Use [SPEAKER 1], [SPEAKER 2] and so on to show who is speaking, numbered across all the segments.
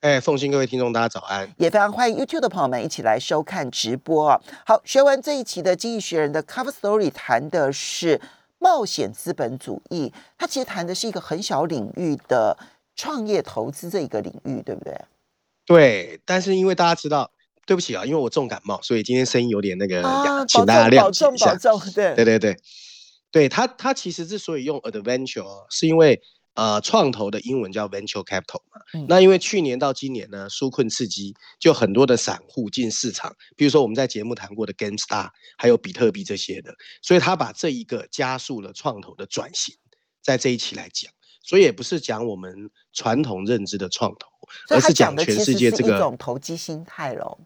[SPEAKER 1] 哎，奉新各位听众，大家早安！
[SPEAKER 2] 也非常欢迎 YouTube 的朋友们一起来收看直播啊。好，学完这一期的《经济学人》的 Cover Story 谈的是冒险资本主义，它其实谈的是一个很小领域的创业投资这一个领域，对不对？
[SPEAKER 1] 对，但是因为大家知道，对不起啊，因为我重感冒，所以今天声音有点那个
[SPEAKER 2] 啊，
[SPEAKER 1] 请大家谅
[SPEAKER 2] 解一下。保重，保重，对，
[SPEAKER 1] 对对对，对他，他其实之所以用 Adventure，是因为。呃，创投的英文叫 venture capital 嘛，那因为去年到今年呢，纾困刺激，就很多的散户进市场，比如说我们在节目谈过的 GameStar，还有比特币这些的，所以他把这一个加速了创投的转型，在这一期来讲，所以也不是讲我们传统认知的创投，而是讲全世界这个
[SPEAKER 2] 一种投机心态喽，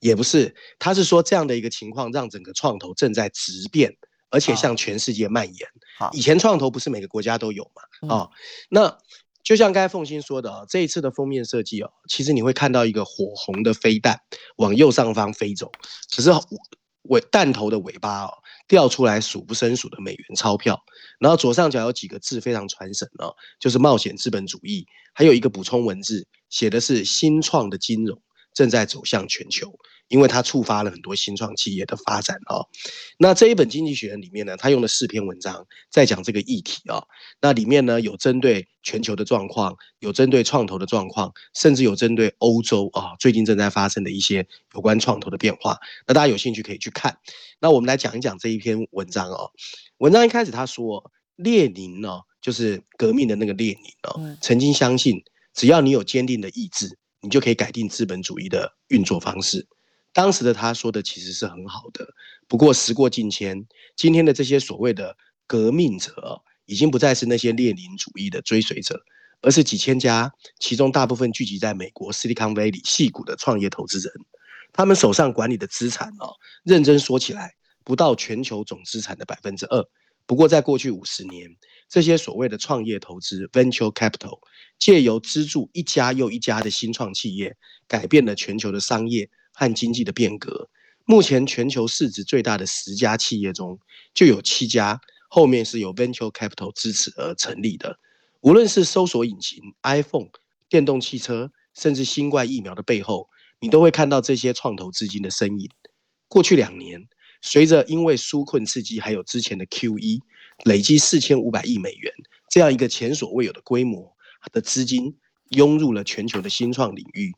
[SPEAKER 1] 也不是，他是说这样的一个情况让整个创投正在质变。而且向全世界蔓延。
[SPEAKER 2] 好，
[SPEAKER 1] 以前创投不是每个国家都有嘛？哦，那就像刚才凤欣说的哦，这一次的封面设计哦，其实你会看到一个火红的飞弹往右上方飞走，只是尾弹头的尾巴哦掉出来数不胜数的美元钞票，然后左上角有几个字非常传神哦，就是冒险资本主义，还有一个补充文字写的是新创的金融正在走向全球。因为它触发了很多新创企业的发展哦。那这一本《经济学人》里面呢，它用了四篇文章在讲这个议题哦。那里面呢有针对全球的状况，有针对创投的状况，甚至有针对欧洲啊最近正在发生的一些有关创投的变化。那大家有兴趣可以去看。那我们来讲一讲这一篇文章哦。文章一开始他说，列宁呢就是革命的那个列宁哦，曾经相信只要你有坚定的意志，你就可以改定资本主义的运作方式。当时的他说的其实是很好的，不过时过境迁，今天的这些所谓的革命者，已经不再是那些列宁主义的追随者，而是几千家，其中大部分聚集在美国 Silicon Valley 细股的创业投资人，他们手上管理的资产哦，认真说起来，不到全球总资产的百分之二。不过在过去五十年，这些所谓的创业投资 Venture Capital，借由资助一家又一家的新创企业，改变了全球的商业。和经济的变革，目前全球市值最大的十家企业中，就有七家后面是由 venture capital 支持而成立的。无论是搜索引擎、iPhone、电动汽车，甚至新冠疫苗的背后，你都会看到这些创投资金的身影。过去两年，随着因为纾困刺激，还有之前的 QE，累积四千五百亿美元这样一个前所未有的规模的资金，涌入了全球的新创领域。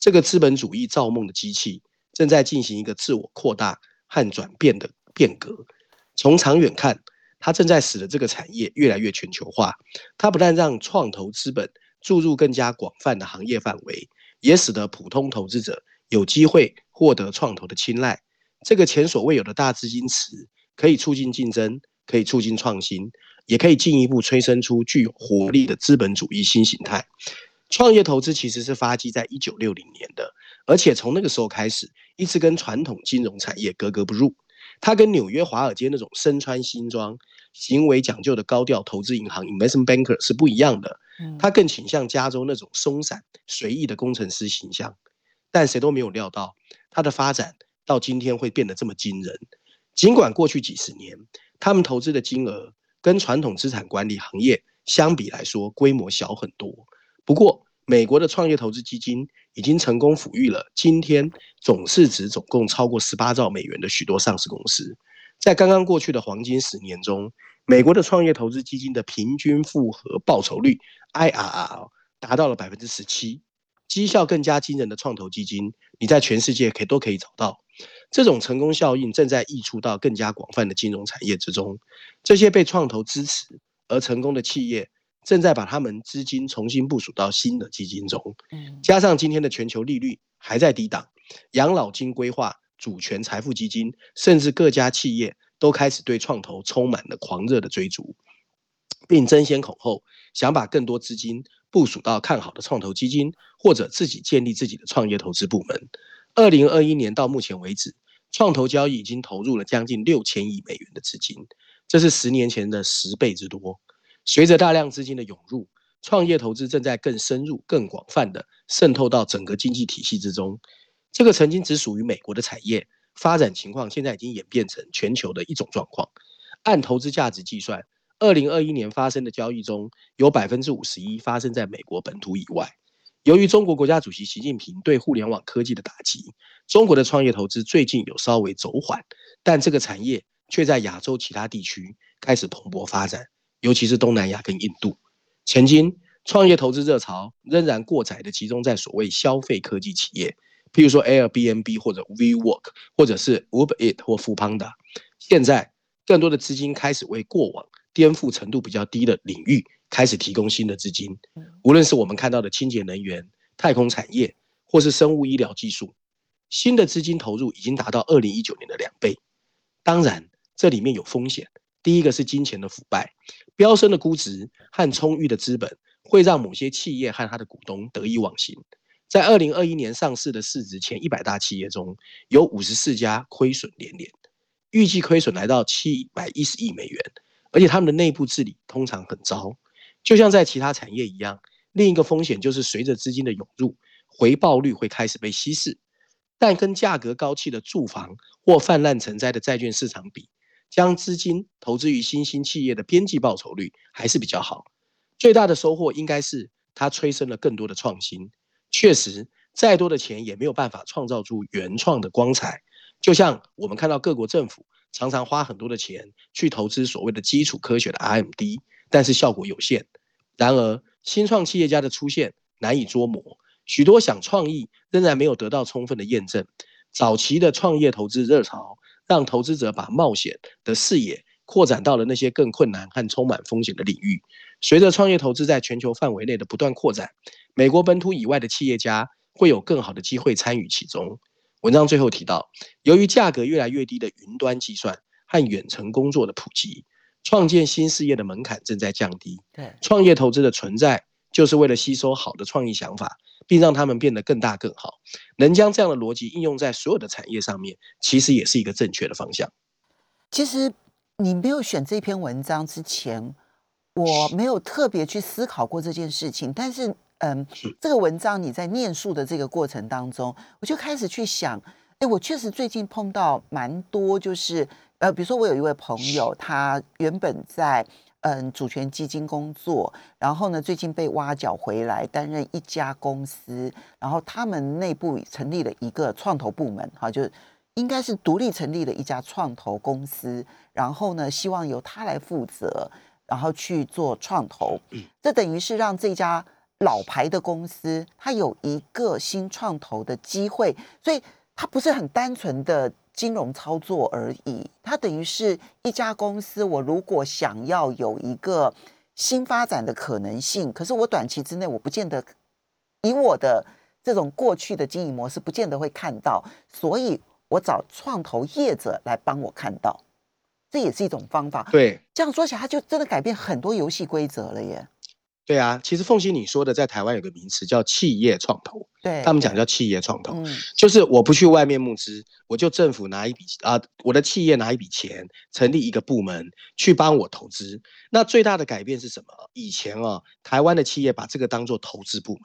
[SPEAKER 1] 这个资本主义造梦的机器正在进行一个自我扩大和转变的变革。从长远看，它正在使得这个产业越来越全球化。它不但让创投资本注入更加广泛的行业范围，也使得普通投资者有机会获得创投的青睐。这个前所未有的大资金池可以促进竞争，可以促进创新，也可以进一步催生出具有活力的资本主义新形态。创业投资其实是发迹在一九六零年的，而且从那个时候开始，一直跟传统金融产业格格不入。它跟纽约华尔街那种身穿西装、行为讲究的高调投资银行 （investment banker） 是不一样的。它更倾向加州那种松散随意的工程师形象。但谁都没有料到，它的发展到今天会变得这么惊人。尽管过去几十年，他们投资的金额跟传统资产管理行业相比来说，规模小很多。不过，美国的创业投资基金已经成功抚育了今天总市值总共超过十八兆美元的许多上市公司。在刚刚过去的黄金十年中，美国的创业投资基金的平均复合报酬率 （IRR） 达到了百分之十七。绩效更加惊人的创投基金，你在全世界可都可以找到。这种成功效应正在溢出到更加广泛的金融产业之中。这些被创投支持而成功的企业。正在把他们资金重新部署到新的基金中，加上今天的全球利率还在低档，养老金规划、主权财富基金，甚至各家企业都开始对创投充满了狂热的追逐，并争先恐后想把更多资金部署到看好的创投基金，或者自己建立自己的创业投资部门。二零二一年到目前为止，创投交易已经投入了将近六千亿美元的资金，这是十年前的十倍之多。随着大量资金的涌入，创业投资正在更深入、更广泛的渗透到整个经济体系之中。这个曾经只属于美国的产业发展情况，现在已经演变成全球的一种状况。按投资价值计算，二零二一年发生的交易中有百分之五十一发生在美国本土以外。由于中国国家主席习近平对互联网科技的打击，中国的创业投资最近有稍微走缓，但这个产业却在亚洲其他地区开始蓬勃发展，尤其是东南亚跟印度。曾经创业投资热潮仍然过载的集中在所谓消费科技企业，譬如说 Airbnb 或者 WeWork，或者是 Uber Eat 或 f o o p a n d a。现在更多的资金开始为过往颠覆程度比较低的领域。开始提供新的资金，无论是我们看到的清洁能源、太空产业，或是生物医疗技术，新的资金投入已经达到二零一九年的两倍。当然，这里面有风险。第一个是金钱的腐败，飙升的估值和充裕的资本会让某些企业和他的股东得意忘形。在二零二一年上市的市值前一百大企业中，有五十四家亏损连连，预计亏损来到七百一十亿美元，而且他们的内部治理通常很糟。就像在其他产业一样，另一个风险就是随着资金的涌入，回报率会开始被稀释。但跟价格高企的住房或泛滥成灾的债券市场比，将资金投资于新兴企业的边际报酬率还是比较好。最大的收获应该是它催生了更多的创新。确实，再多的钱也没有办法创造出原创的光彩。就像我们看到各国政府常常花很多的钱去投资所谓的基础科学的 R&D。但是效果有限。然而，新创企业家的出现难以捉摸，许多想创意仍然没有得到充分的验证。早期的创业投资热潮，让投资者把冒险的视野扩展到了那些更困难和充满风险的领域。随着创业投资在全球范围内的不断扩展，美国本土以外的企业家会有更好的机会参与其中。文章最后提到，由于价格越来越低的云端计算和远程工作的普及。创建新事业的门槛正在降低。
[SPEAKER 2] 对，
[SPEAKER 1] 创业投资的存在，就是为了吸收好的创意想法，并让他们变得更大更好。能将这样的逻辑应用在所有的产业上面，其实也是一个正确的方向。
[SPEAKER 2] 其实你没有选这篇文章之前，我没有特别去思考过这件事情。但是，嗯，这个文章你在念述的这个过程当中，我就开始去想，哎，我确实最近碰到蛮多，就是。呃，比如说我有一位朋友，他原本在嗯主权基金工作，然后呢最近被挖角回来担任一家公司，然后他们内部成立了一个创投部门，哈，就应该是独立成立了一家创投公司，然后呢希望由他来负责，然后去做创投，这等于是让这家老牌的公司它有一个新创投的机会，所以它不是很单纯的。金融操作而已，它等于是一家公司。我如果想要有一个新发展的可能性，可是我短期之内我不见得以我的这种过去的经营模式，不见得会看到，所以我找创投业者来帮我看到，这也是一种方法。
[SPEAKER 1] 对，
[SPEAKER 2] 这样说起来，它就真的改变很多游戏规则了耶。
[SPEAKER 1] 对啊，其实凤溪你说的，在台湾有个名词叫企业创投，
[SPEAKER 2] 对
[SPEAKER 1] 他们讲叫企业创投，就是我不去外面募资，我就政府拿一笔啊，我的企业拿一笔钱，成立一个部门去帮我投资。那最大的改变是什么？以前啊，台湾的企业把这个当做投资部门，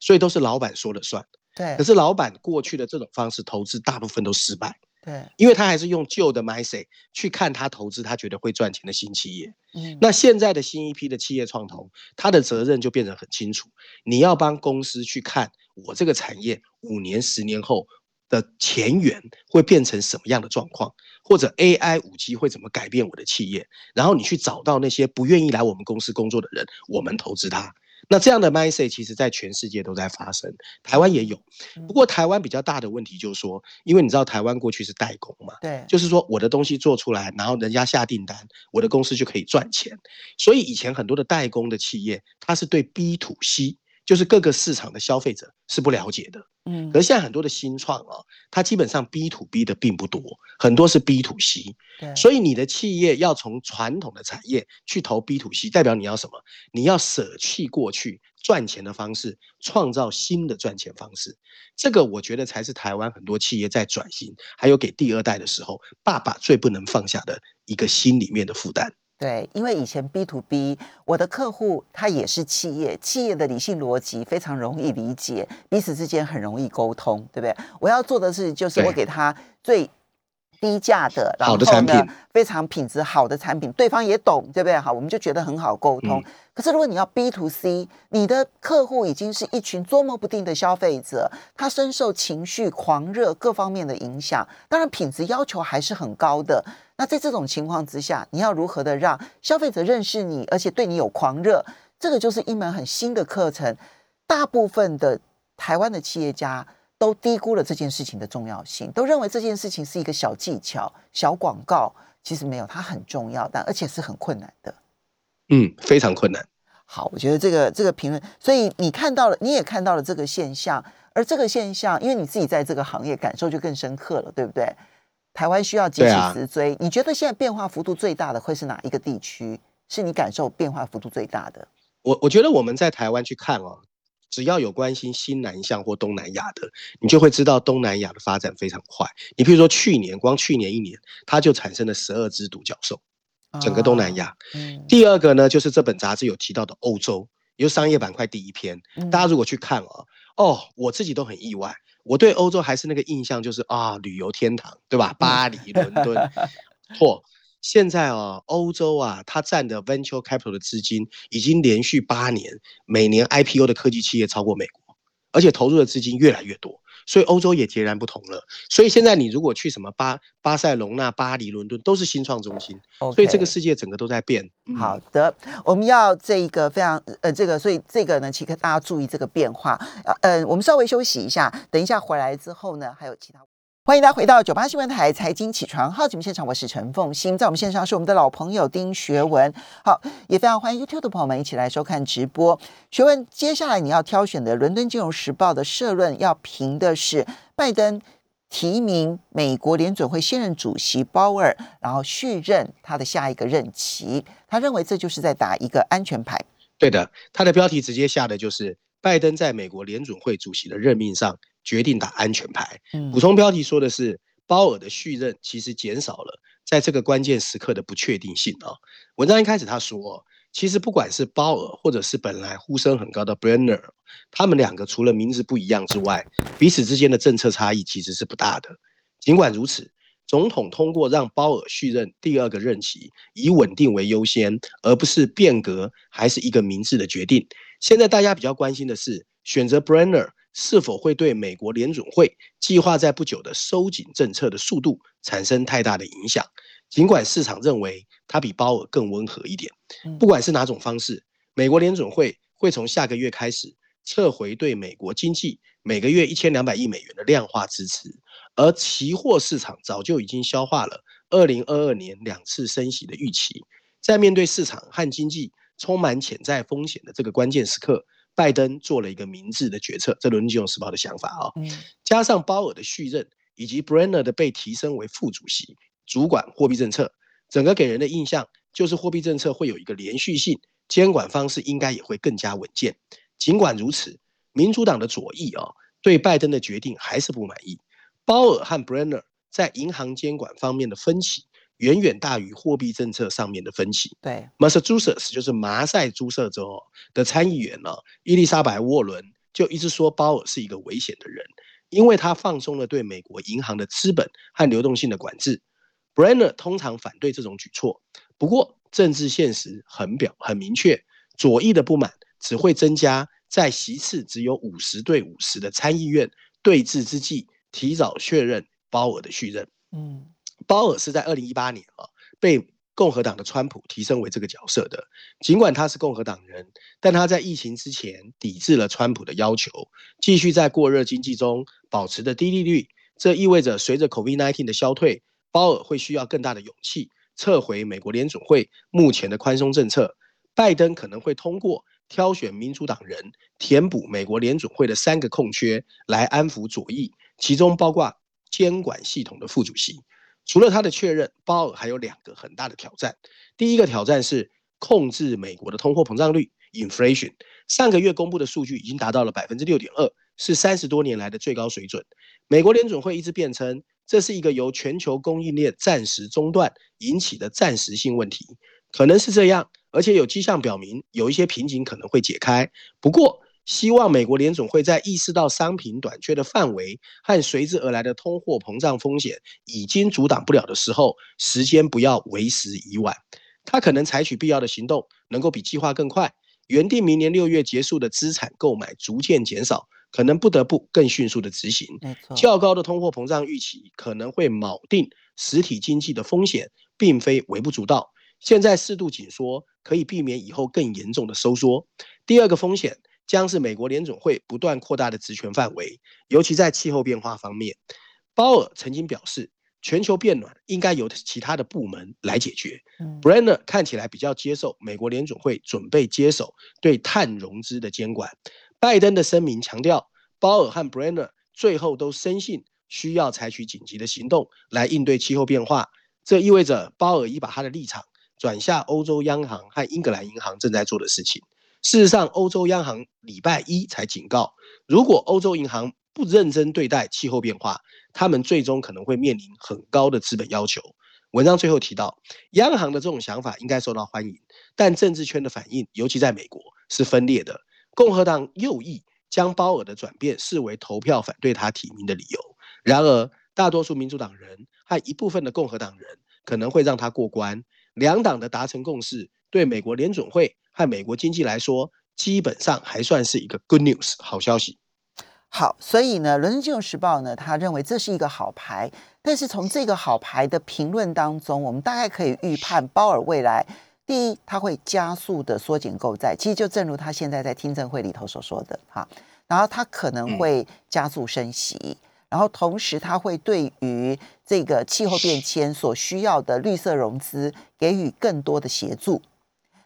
[SPEAKER 1] 所以都是老板说了算。
[SPEAKER 2] 对，
[SPEAKER 1] 可是老板过去的这种方式投资，大部分都失败。
[SPEAKER 2] 对，
[SPEAKER 1] 因为他还是用旧的 mindset 去看他投资他觉得会赚钱的新企业。嗯，那现在的新一批的企业创投，他的责任就变得很清楚。你要帮公司去看我这个产业五年、十年后的前缘会变成什么样的状况，或者 AI、五 G 会怎么改变我的企业，然后你去找到那些不愿意来我们公司工作的人，我们投资他。那这样的 mindset 其实在全世界都在发生，台湾也有。不过台湾比较大的问题就是说，因为你知道台湾过去是代工嘛，
[SPEAKER 2] 对，
[SPEAKER 1] 就是说我的东西做出来，然后人家下订单，我的公司就可以赚钱。所以以前很多的代工的企业，它是对 B to C。就是各个市场的消费者是不了解的，嗯，可是现在很多的新创啊，它基本上 B to B 的并不多，很多是 B to C，
[SPEAKER 2] 对，
[SPEAKER 1] 所以你的企业要从传统的产业去投 B to C，代表你要什么？你要舍弃过去赚钱的方式，创造新的赚钱方式。这个我觉得才是台湾很多企业在转型，还有给第二代的时候，爸爸最不能放下的一个心里面的负担。
[SPEAKER 2] 对，因为以前 B to B，我的客户他也是企业，企业的理性逻辑非常容易理解，彼此之间很容易沟通，对不对？我要做的是，就是我给他最。低价的，然后呢，非常品质好的产品，对方也懂，对不对？好，我们就觉得很好沟通。可是如果你要 B to C，你的客户已经是一群捉摸不定的消费者，他深受情绪狂热各方面的影响，当然品质要求还是很高的。那在这种情况之下，你要如何的让消费者认识你，而且对你有狂热？这个就是一门很新的课程。大部分的台湾的企业家。都低估了这件事情的重要性，都认为这件事情是一个小技巧、小广告，其实没有，它很重要，但而且是很困难的。
[SPEAKER 1] 嗯，非常困难。
[SPEAKER 2] 好，我觉得这个这个评论，所以你看到了，你也看到了这个现象，而这个现象，因为你自己在这个行业感受就更深刻了，对不对？台湾需要急起直追，你觉得现在变化幅度最大的会是哪一个地区？是你感受变化幅度最大的？
[SPEAKER 1] 我我觉得我们在台湾去看哦。只要有关心新南向或东南亚的，你就会知道东南亚的发展非常快。你比如说去年，光去年一年，它就产生了十二只独角兽，整个东南亚。第二个呢，就是这本杂志有提到的欧洲，也就商业板块第一篇。大家如果去看哦，哦，我自己都很意外，我对欧洲还是那个印象，就是啊，旅游天堂，对吧？巴黎、伦敦，错。现在啊，欧洲啊，它占的 venture capital 的资金已经连续八年，每年 IPO 的科技企业超过美国，而且投入的资金越来越多，所以欧洲也截然不同了。所以现在你如果去什么巴巴塞隆纳、巴黎、伦敦，都是新创中心。所以这个世界整个都在变。
[SPEAKER 2] 好的，我们要这一个非常呃，这个所以这个呢，其实大家注意这个变化。呃，我们稍微休息一下，等一下回来之后呢，还有其他。欢迎大家回到九八新闻台财经起床号节目现场，我是陈凤欣，在我们线上是我们的老朋友丁学文。好，也非常欢迎 YouTube 的朋友们一起来收看直播。学文，接下来你要挑选的《伦敦金融时报》的社论，要评的是拜登提名美国联准会现任主席鲍尔，然后续任他的下一个任期。他认为这就是在打一个安全牌。
[SPEAKER 1] 对的，他的标题直接下的就是拜登在美国联准会主席的任命上。决定打安全牌。补充标题说的是，鲍尔的续任其实减少了在这个关键时刻的不确定性啊。文章一开始他说，其实不管是鲍尔或者是本来呼声很高的 Brenner，他们两个除了名字不一样之外，彼此之间的政策差异其实是不大的。尽管如此，总统通过让鲍尔续任第二个任期，以稳定为优先，而不是变革，还是一个明智的决定。现在大家比较关心的是，选择 Brenner。是否会对美国联准会计划在不久的收紧政策的速度产生太大的影响？尽管市场认为它比鲍尔更温和一点，不管是哪种方式，美国联准会会从下个月开始撤回对美国经济每个月一千两百亿美元的量化支持，而期货市场早就已经消化了二零二二年两次升息的预期，在面对市场和经济充满潜在风险的这个关键时刻。拜登做了一个明智的决策，这《伦敦金融时报》的想法啊，加上鲍尔的续任，以及 Brenner 的被提升为副主席，主管货币政策，整个给人的印象就是货币政策会有一个连续性，监管方式应该也会更加稳健。尽管如此，民主党的左翼啊，对拜登的决定还是不满意。鲍尔和 Brenner 在银行监管方面的分歧。远远大于货币政策上面的分歧。
[SPEAKER 2] 对
[SPEAKER 1] ，Massachusetts 就是麻塞诸塞州的参议员呢，伊丽莎白·沃伦就一直说鲍尔是一个危险的人，因为他放松了对美国银行的资本和流动性的管制。Brenner 通常反对这种举措，不过政治现实很表很明确，左翼的不满只会增加，在席次只有五十对五十的参议院对峙之际，提早确认鲍尔的续任。嗯。鲍尔是在二零一八年啊，被共和党的川普提升为这个角色的。尽管他是共和党人，但他在疫情之前抵制了川普的要求，继续在过热经济中保持着低利率。这意味着随着 COVID-19 的消退，鲍尔会需要更大的勇气撤回美国联准会目前的宽松政策。拜登可能会通过挑选民主党人填补美国联准会的三个空缺来安抚左翼，其中包括监管系统的副主席。除了他的确认，鲍尔还有两个很大的挑战。第一个挑战是控制美国的通货膨胀率，inflation。上个月公布的数据已经达到了百分之六点二，是三十多年来的最高水准。美国联准会一直辩称，这是一个由全球供应链暂时中断引起的暂时性问题，可能是这样，而且有迹象表明有一些瓶颈可能会解开。不过，希望美国联总会在意识到商品短缺的范围和随之而来的通货膨胀风险已经阻挡不了的时候，时间不要为时已晚。他可能采取必要的行动，能够比计划更快。原定明年六月结束的资产购买逐渐减少，可能不得不更迅速的执行。较高的通货膨胀预期可能会锚定实体经济的风险，并非微不足道。现在适度紧缩可以避免以后更严重的收缩。第二个风险。将是美国联总会不断扩大的职权范围，尤其在气候变化方面。鲍尔曾经表示，全球变暖应该由其他的部门来解决。Brenner 看起来比较接受美国联总会准备接手对碳融资的监管。拜登的声明强调，鲍尔和 Brenner 最后都深信需要采取紧急的行动来应对气候变化。这意味着鲍尔已把他的立场转向欧洲央行和英格兰银行正在做的事情。事实上，欧洲央行礼拜一才警告，如果欧洲银行不认真对待气候变化，他们最终可能会面临很高的资本要求。文章最后提到，央行的这种想法应该受到欢迎，但政治圈的反应，尤其在美国是分裂的。共和党右翼将鲍尔的转变视为投票反对他提名的理由，然而大多数民主党人和一部分的共和党人可能会让他过关。两党的达成共识，对美国联准会。和美国经济来说，基本上还算是一个 good news 好消息。
[SPEAKER 2] 好，所以呢，《伦敦金融时报》呢，他认为这是一个好牌。但是从这个好牌的评论当中，我们大概可以预判鲍尔未来，第一，他会加速的缩减购债，其实就正如他现在在听证会里头所说的哈。然后他可能会加速升息，然后同时他会对于这个气候变迁所需要的绿色融资给予更多的协助。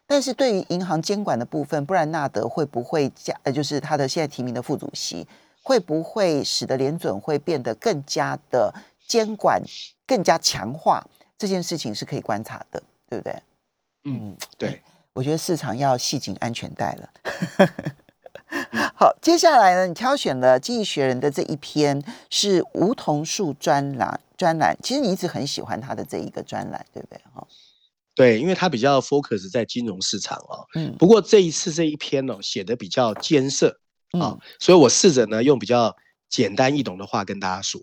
[SPEAKER 2] 但是对于银行监管的部分，布兰纳德会不会加？呃，就是他的现在提名的副主席，会不会使得联准会变得更加的监管更加强化？这件事情是可以观察的，对不对？
[SPEAKER 1] 嗯，对。
[SPEAKER 2] 我觉得市场要系紧安全带了。好，接下来呢，你挑选了《经济学人》的这一篇是梧桐树专栏专栏，其实你一直很喜欢他的这一个专栏，对不对？哈。
[SPEAKER 1] 对，因为它比较 focus 在金融市场哦。嗯。不过这一次这一篇呢，写的比较艰涩啊，所以我试着呢用比较简单易懂的话跟大家说。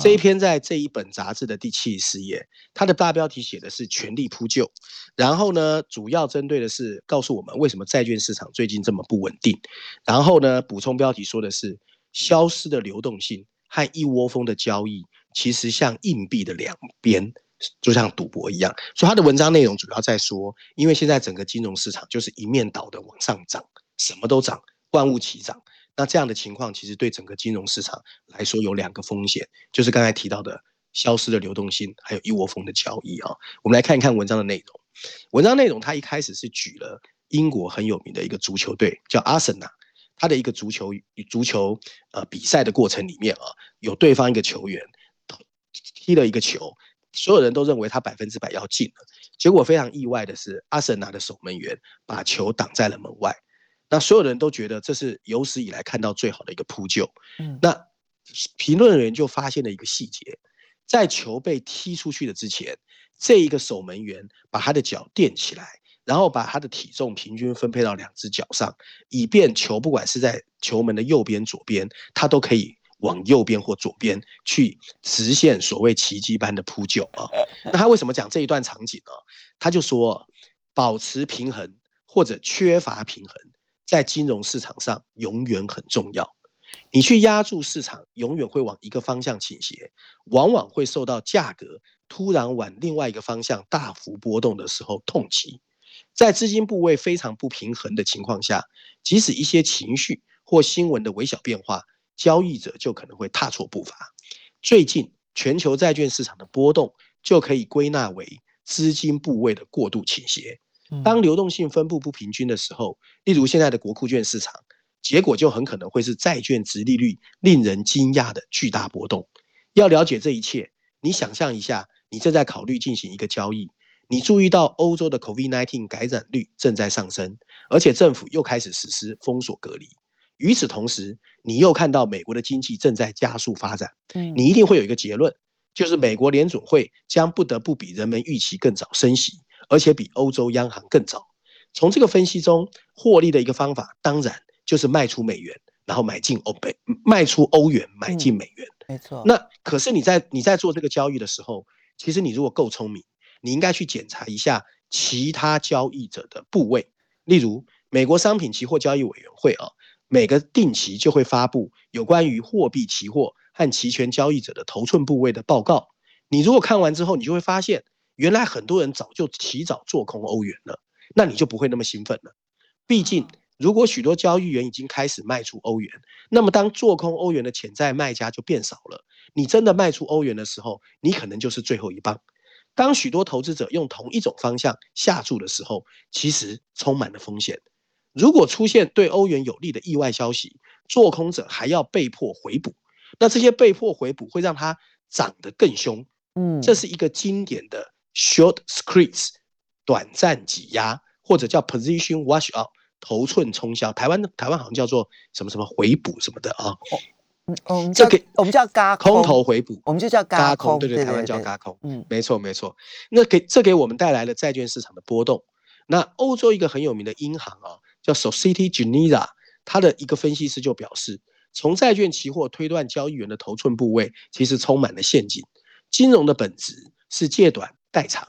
[SPEAKER 1] 这一篇在这一本杂志的第七十四页，它的大标题写的是“全力扑救”，然后呢，主要针对的是告诉我们为什么债券市场最近这么不稳定。然后呢，补充标题说的是“消失的流动性和一窝蜂的交易，其实像硬币的两边”。就像赌博一样，所以他的文章内容主要在说，因为现在整个金融市场就是一面倒的往上涨，什么都涨，万物齐涨。那这样的情况其实对整个金融市场来说有两个风险，就是刚才提到的消失的流动性，还有一窝蜂的交易啊。我们来看一看文章的内容。文章内容他一开始是举了英国很有名的一个足球队叫阿森纳，他的一个足球足球呃比赛的过程里面啊，有对方一个球员踢了一个球。所有人都认为他百分之百要进了，结果非常意外的是，阿森纳的守门员把球挡在了门外。那所有人都觉得这是有史以来看到最好的一个扑救。嗯，那评论员就发现了一个细节，在球被踢出去的之前，这一个守门员把他的脚垫起来，然后把他的体重平均分配到两只脚上，以便球不管是在球门的右边、左边，他都可以。往右边或左边去实现所谓奇迹般的扑救啊！那他为什么讲这一段场景呢？他就说，保持平衡或者缺乏平衡，在金融市场上永远很重要。你去压住市场，永远会往一个方向倾斜，往往会受到价格突然往另外一个方向大幅波动的时候痛击。在资金部位非常不平衡的情况下，即使一些情绪或新闻的微小变化。交易者就可能会踏错步伐。最近全球债券市场的波动就可以归纳为资金部位的过度倾斜。当流动性分布不平均的时候，例如现在的国库券市场，结果就很可能会是债券值利率令人惊讶的巨大波动。要了解这一切，你想象一下，你正在考虑进行一个交易，你注意到欧洲的 COVID-19 感染率正在上升，而且政府又开始实施封锁隔离。与此同时，你又看到美国的经济正在加速发展，
[SPEAKER 2] 嗯
[SPEAKER 1] 你一定会有一个结论，就是美国联准会将不得不比人们预期更早升息，而且比欧洲央行更早。从这个分析中获利的一个方法，当然就是卖出美元，然后买进欧美，卖出欧元，买进美元。
[SPEAKER 2] 没错。
[SPEAKER 1] 那可是你在你在做这个交易的时候，其实你如果够聪明，你应该去检查一下其他交易者的部位，例如美国商品期货交易委员会啊，每个定期就会发布有关于货币期货和期权交易者的头寸部位的报告。你如果看完之后，你就会发现，原来很多人早就提早做空欧元了，那你就不会那么兴奋了。毕竟，如果许多交易员已经开始卖出欧元，那么当做空欧元的潜在卖家就变少了。你真的卖出欧元的时候，你可能就是最后一棒。当许多投资者用同一种方向下注的时候，其实充满了风险。如果出现对欧元有利的意外消息，做空者还要被迫回补，那这些被迫回补会让它涨得更凶。
[SPEAKER 2] 嗯，
[SPEAKER 1] 这是一个经典的 short squeeze，短暂挤压，或者叫 position wash out，头寸冲销。台湾台湾好像叫做什么什么回补什么的啊，
[SPEAKER 2] 嗯我们叫
[SPEAKER 1] 这个
[SPEAKER 2] 我们叫嘎
[SPEAKER 1] 空头回补。
[SPEAKER 2] 我们就叫
[SPEAKER 1] 嘎
[SPEAKER 2] 嘎
[SPEAKER 1] 空，对
[SPEAKER 2] 对
[SPEAKER 1] 台湾叫嘎空，
[SPEAKER 2] 嗯
[SPEAKER 1] 没错没错。那给这给我们带来了债券市场的波动。那欧洲一个很有名的银行啊，叫 Society Generale，它的一个分析师就表示，从债券期货推断交易员的头寸部位，其实充满了陷阱。金融的本质是借短代长。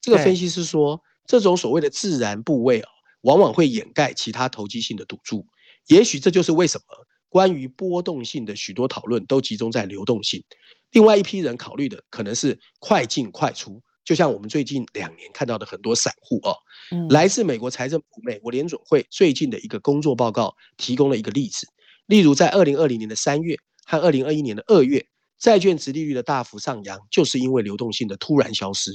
[SPEAKER 1] 这个分析师说，这种所谓的自然部位啊，往往会掩盖其他投机性的赌注。也许这就是为什么关于波动性的许多讨论都集中在流动性。另外一批人考虑的可能是快进快出，就像我们最近两年看到的很多散户哦，
[SPEAKER 2] 嗯
[SPEAKER 1] 来自美国财政部、美国联准会最近的一个工作报告提供了一个例子。例如，在二零二零年的三月和二零二一年的二月，债券值利率的大幅上扬，就是因为流动性的突然消失。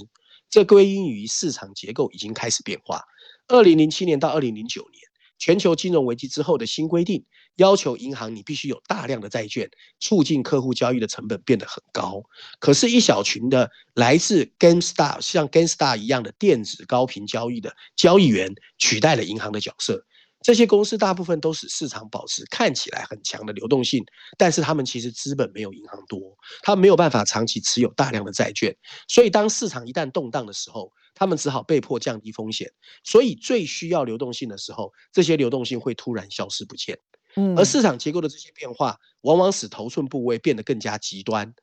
[SPEAKER 1] 这归因于市场结构已经开始变化。二零零七年到二零零九年，全球金融危机之后的新规定，要求银行你必须有大量的债券，促进客户交易的成本变得很高。可是，一小群的来自 GameStar 像 GameStar 一样的电子高频交易的交易员，取代了银行的角色。这些公司大部分都使市场保持看起来很强的流动性，但是他们其实资本没有银行多，他们没有办法长期持有大量的债券，所以当市场一旦动荡的时候，他们只好被迫降低风险。所以最需要流动性的时候，这些流动性会突然消失不见。
[SPEAKER 2] 嗯
[SPEAKER 1] 而市场结构的这些变化，往往使头寸部位变得更加极端。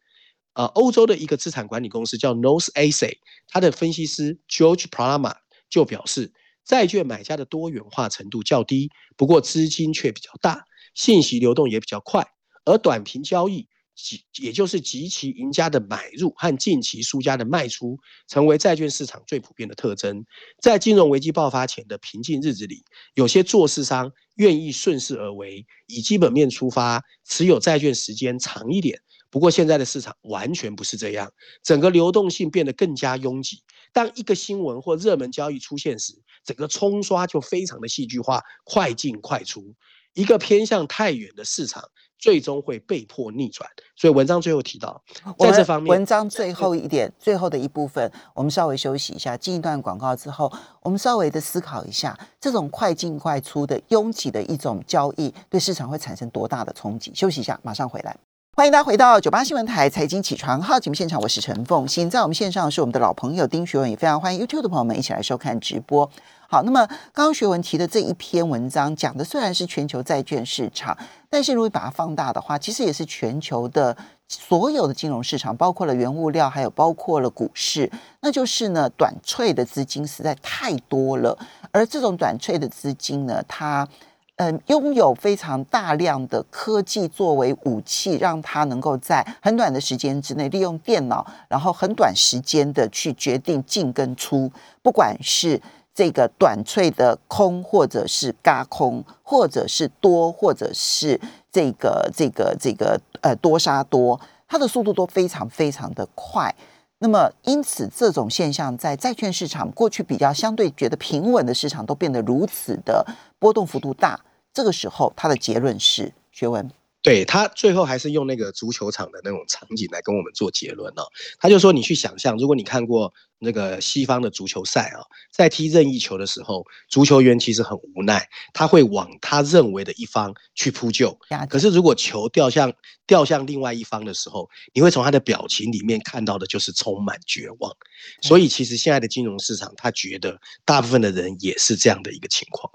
[SPEAKER 1] 呃，欧洲的一个资产管理公司叫 North Asset，它的分析师 George Palama 就表示，债券买家的多元化程度较低，不过资金却比较大，信息流动也比较快，而短平交易。极也就是极其赢家的买入和近期输家的卖出，成为债券市场最普遍的特征。在金融危机爆发前的平静日子里，有些做市商愿意顺势而为，以基本面出发，持有债券时间长一点。不过现在的市场完全不是这样，整个流动性变得更加拥挤。当一个新闻或热门交易出现时，整个冲刷就非常的戏剧化，快进快出。一个偏向太远的市场，最终会被迫逆转。所以文章最后提到，在这方面，
[SPEAKER 2] 文章最后一点，最后的一部分，我们稍微休息一下，进一段广告之后，我们稍微的思考一下，这种快进快出的拥挤的一种交易，对市场会产生多大的冲击？休息一下，马上回来。欢迎大家回到九八新闻台财经起床号节目现场，我是陈凤欣，在我们线上是我们的老朋友丁学文，也非常欢迎 YouTube 的朋友们一起来收看直播。好，那么刚刚学文提的这一篇文章讲的虽然是全球债券市场，但是如果把它放大的话，其实也是全球的所有的金融市场，包括了原物料，还有包括了股市。那就是呢，短脆的资金实在太多了，而这种短脆的资金呢，它嗯，拥有非常大量的科技作为武器，让它能够在很短的时间之内利用电脑，然后很短时间的去决定进跟出，不管是这个短脆的空，或者是嘎空，或者是多，或者是这个这个这个呃多杀多，它的速度都非常非常的快。那么，因此这种现象在债券市场过去比较相对觉得平稳的市场，都变得如此的波动幅度大。这个时候，它的结论是：学文
[SPEAKER 1] 对他最后还是用那个足球场的那种场景来跟我们做结论哦。他就说，你去想象，如果你看过那个西方的足球赛啊，在踢任意球的时候，足球员其实很无奈，他会往他认为的一方去扑救。可是如果球掉向掉向另外一方的时候，你会从他的表情里面看到的就是充满绝望。所以其实现在的金融市场，他觉得大部分的人也是这样的一个情况。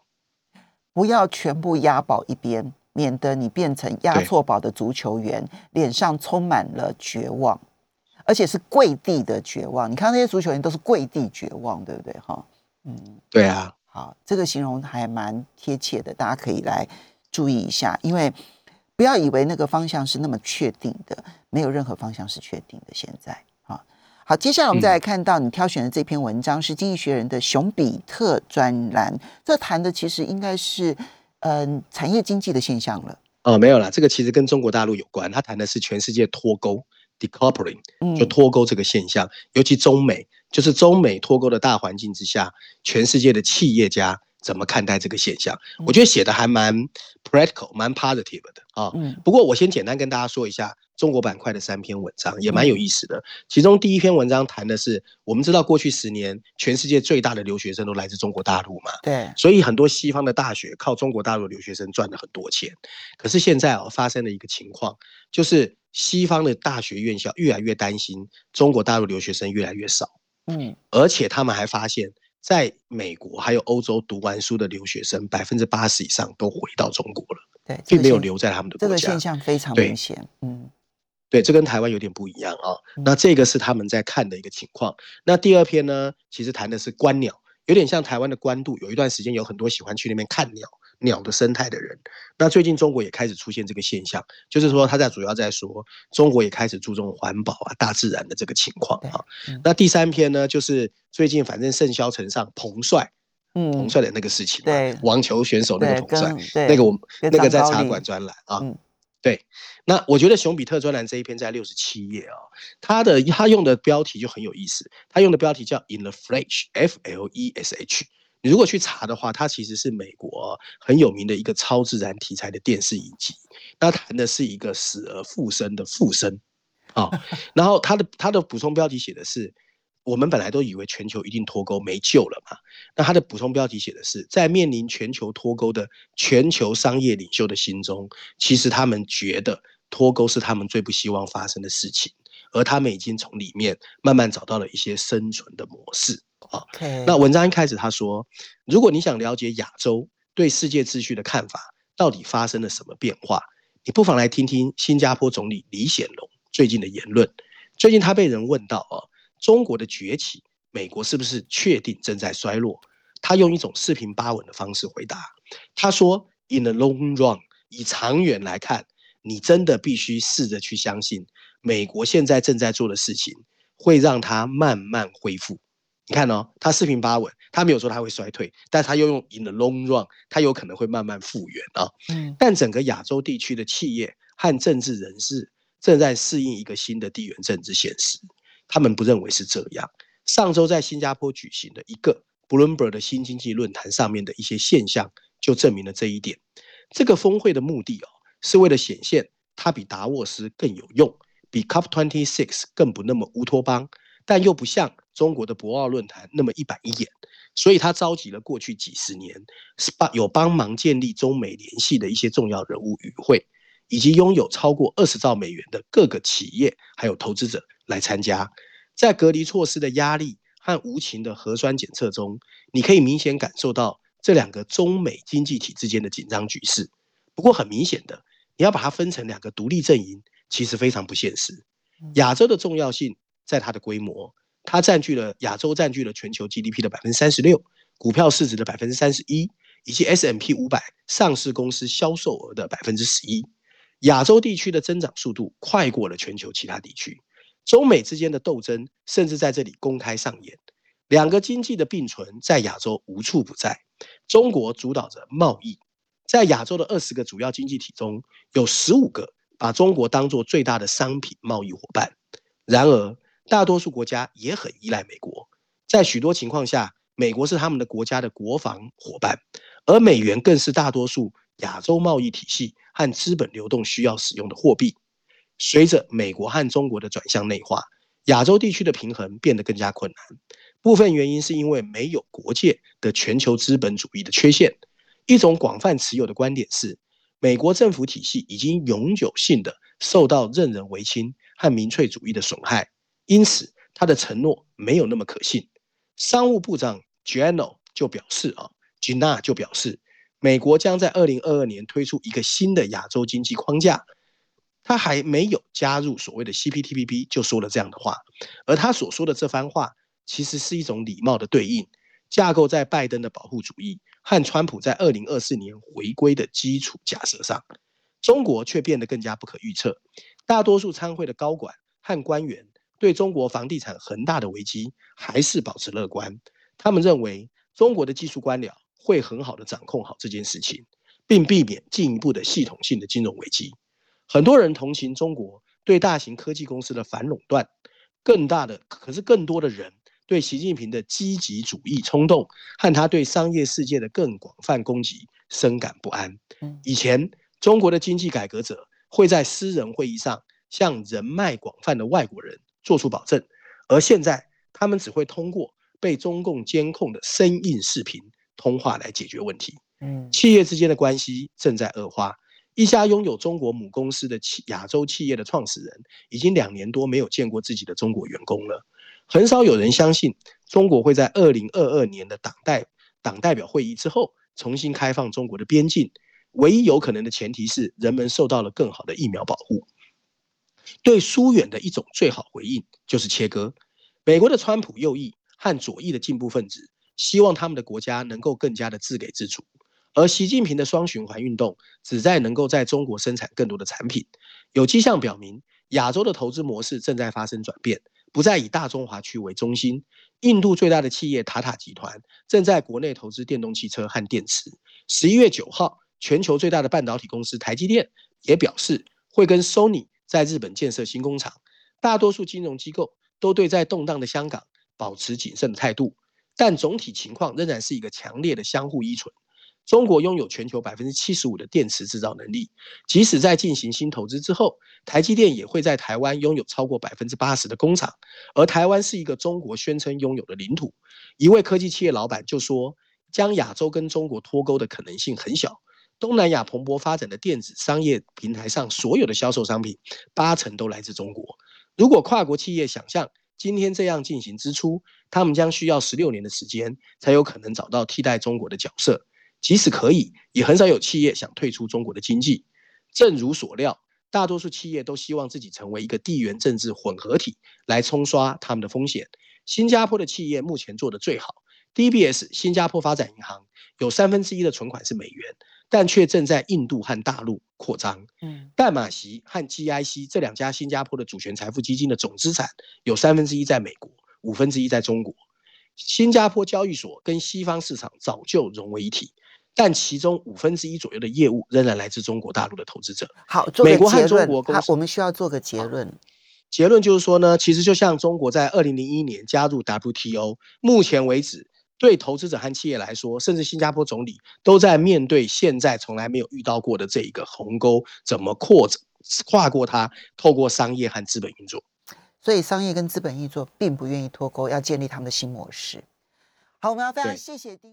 [SPEAKER 2] 不要全部押宝一边。免得你变成押错宝的足球员，脸上充满了绝望，而且是跪地的绝望。你看那些足球员都是跪地绝望，对不对？哈，
[SPEAKER 1] 嗯，对啊。
[SPEAKER 2] 好，这个形容还蛮贴切的，大家可以来注意一下。因为不要以为那个方向是那么确定的，没有任何方向是确定的。现在，好，好，接下来我们再来看到你挑选的这篇文章是《经济学人》的熊彼特专栏，这谈的其实应该是。嗯，产业经济的现象了。
[SPEAKER 1] 哦，没有了，这个其实跟中国大陆有关。他谈的是全世界脱钩 （decoupling），就脱钩这个现象，尤其中美，就是中美脱钩的大环境之下，全世界的企业家怎么看待这个现象？我觉得写的还蛮 practical，蛮 positive 的啊。不过我先简单跟大家说一下。中国板块的三篇文章也蛮有意思的，其中第一篇文章谈的是，我们知道过去十年全世界最大的留学生都来自中国大陆嘛，
[SPEAKER 2] 对，
[SPEAKER 1] 所以很多西方的大学靠中国大陆留学生赚了很多钱。可是现在啊，发生了一个情况，就是西方的大学院校越来越担心中国大陆留学生越来越少，嗯，而且他们还发现，在美国还有欧洲读完书的留学生，百分之八十以上都回到中国了，
[SPEAKER 2] 对，
[SPEAKER 1] 并没有留在他们的国
[SPEAKER 2] 家，这个现象非常明显，嗯。
[SPEAKER 1] 对，这跟台湾有点不一样啊。那这个是他们在看的一个情况。那第二篇呢，其实谈的是观鸟，有点像台湾的关渡，有一段时间有很多喜欢去那边看鸟、鸟的生态的人。那最近中国也开始出现这个现象，就是说他在主要在说中国也开始注重环保啊、大自然的这个情况啊。那第三篇呢，就是最近反正盛嚣尘上彭帅，嗯，彭帅的那个事情，
[SPEAKER 2] 对，
[SPEAKER 1] 网球选手那个彭帅，那个我那个在茶馆专栏啊。对，那我觉得熊彼特专栏这一篇在六十七页啊，他的他用的标题就很有意思，他用的标题叫 In the Flesh，F L E S H。你如果去查的话，它其实是美国很有名的一个超自然题材的电视影集，那谈的是一个死而复生的复生啊。然后它的它的补充标题写的是。我们本来都以为全球一定脱钩没救了嘛？那它的补充标题写的是，在面临全球脱钩的全球商业领袖的心中，其实他们觉得脱钩是他们最不希望发生的事情，而他们已经从里面慢慢找到了一些生存的模式啊。那文章一开始他说，如果你想了解亚洲对世界秩序的看法到底发生了什么变化，你不妨来听听新加坡总理李显龙最近的言论。最近他被人问到啊。中国的崛起，美国是不是确定正在衰落？他用一种四平八稳的方式回答。他说：“In the long run，以长远来看，你真的必须试着去相信，美国现在正在做的事情会让它慢慢恢复。你看哦，他四平八稳，他没有说他会衰退，但他又用 in the long run，他有可能会慢慢复原啊。嗯，但整个亚洲地区的企业和政治人士正在适应一个新的地缘政治现实。”他们不认为是这样。上周在新加坡举行的一个 Bloomberg 的新经济论坛上面的一些现象，就证明了这一点。这个峰会的目的哦，是为了显现它比达沃斯更有用，比 COP26 更不那么乌托邦，但又不像中国的博鳌论坛那么一板一眼。所以，他召集了过去几十年是帮有帮忙建立中美联系的一些重要人物与会，以及拥有超过二十兆美元的各个企业还有投资者。来参加，在隔离措施的压力和无情的核酸检测中，你可以明显感受到这两个中美经济体之间的紧张局势。不过，很明显的，你要把它分成两个独立阵营，其实非常不现实。亚洲的重要性在它的规模，它占据了亚洲占据了全球 GDP 的百分之三十六，股票市值的百分之三十一，以及 S M P 五百上市公司销售额的百分之十一。亚洲地区的增长速度快过了全球其他地区。中美之间的斗争甚至在这里公开上演，两个经济的并存在亚洲无处不在。中国主导着贸易，在亚洲的二十个主要经济体中有十五个把中国当作最大的商品贸易伙伴。然而，大多数国家也很依赖美国，在许多情况下，美国是他们的国家的国防伙伴，而美元更是大多数亚洲贸易体系和资本流动需要使用的货币。随着美国和中国的转向内化，亚洲地区的平衡变得更加困难。部分原因是因为没有国界的全球资本主义的缺陷。一种广泛持有的观点是，美国政府体系已经永久性的受到任人唯亲和民粹主义的损害，因此他的承诺没有那么可信。商务部长 Gino 就表示啊，Gina 就表示，美国将在二零二二年推出一个新的亚洲经济框架。他还没有加入所谓的 CPTPP 就说了这样的话，而他所说的这番话其实是一种礼貌的对应，架构在拜登的保护主义。和川普在二零二四年回归的基础假设上，中国却变得更加不可预测。大多数参会的高管和官员对中国房地产恒大的危机还是保持乐观。他们认为中国的技术官僚会很好的掌控好这件事情，并避免进一步的系统性的金融危机。很多人同情中国对大型科技公司的反垄断，更大的可是更多的人。对习近平的积极主义冲动和他对商业世界的更广泛攻击深感不安。以前中国的经济改革者会在私人会议上向人脉广泛的外国人做出保证，而现在他们只会通过被中共监控的声音视频通话来解决问题。嗯，企业之间的关系正在恶化。一家拥有中国母公司的企亚洲企业的创始人已经两年多没有见过自己的中国员工了。很少有人相信中国会在二零二二年的党代党代表会议之后重新开放中国的边境。唯一有可能的前提是人们受到了更好的疫苗保护。对疏远的一种最好回应就是切割。美国的川普右翼和左翼的进步分子希望他们的国家能够更加的自给自足，而习近平的双循环运动旨在能够在中国生产更多的产品。有迹象表明，亚洲的投资模式正在发生转变。不再以大中华区为中心。印度最大的企业塔塔集团正在国内投资电动汽车和电池。十一月九号，全球最大的半导体公司台积电也表示会跟 Sony 在日本建设新工厂。大多数金融机构都对在动荡的香港保持谨慎的态度，但总体情况仍然是一个强烈的相互依存。中国拥有全球百分之七十五的电池制造能力，即使在进行新投资之后，台积电也会在台湾拥有超过百分之八十的工厂，而台湾是一个中国宣称拥有的领土。一位科技企业老板就说，将亚洲跟中国脱钩的可能性很小。东南亚蓬勃发展的电子商业平台上，所有的销售商品八成都来自中国。如果跨国企业想象今天这样进行支出，他们将需要十六年的时间才有可能找到替代中国的角色。即使可以，也很少有企业想退出中国的经济。正如所料，大多数企业都希望自己成为一个地缘政治混合体，来冲刷他们的风险。新加坡的企业目前做得最好。DBS 新加坡发展银行有三分之一的存款是美元，但却正在印度和大陆扩张。嗯，淡马锡和 GIC 这两家新加坡的主权财富基金的总资产有三分之一在美国，五分之一在中国。新加坡交易所跟西方市场早就融为一体。但其中五分之一左右的业务仍然来自中国大陆的投资者。
[SPEAKER 2] 好，美国和中国公司，我们需要做个结论。
[SPEAKER 1] 结论就是说呢，其实就像中国在二零零一年加入 WTO，目前为止，对投资者和企业来说，甚至新加坡总理都在面对现在从来没有遇到过的这一个鸿沟，怎么扩跨过它，透过商业和资本运作。
[SPEAKER 2] 所以，商业跟资本运作并不愿意脱钩，要建立他们的新模式。好，我们要非常谢谢第。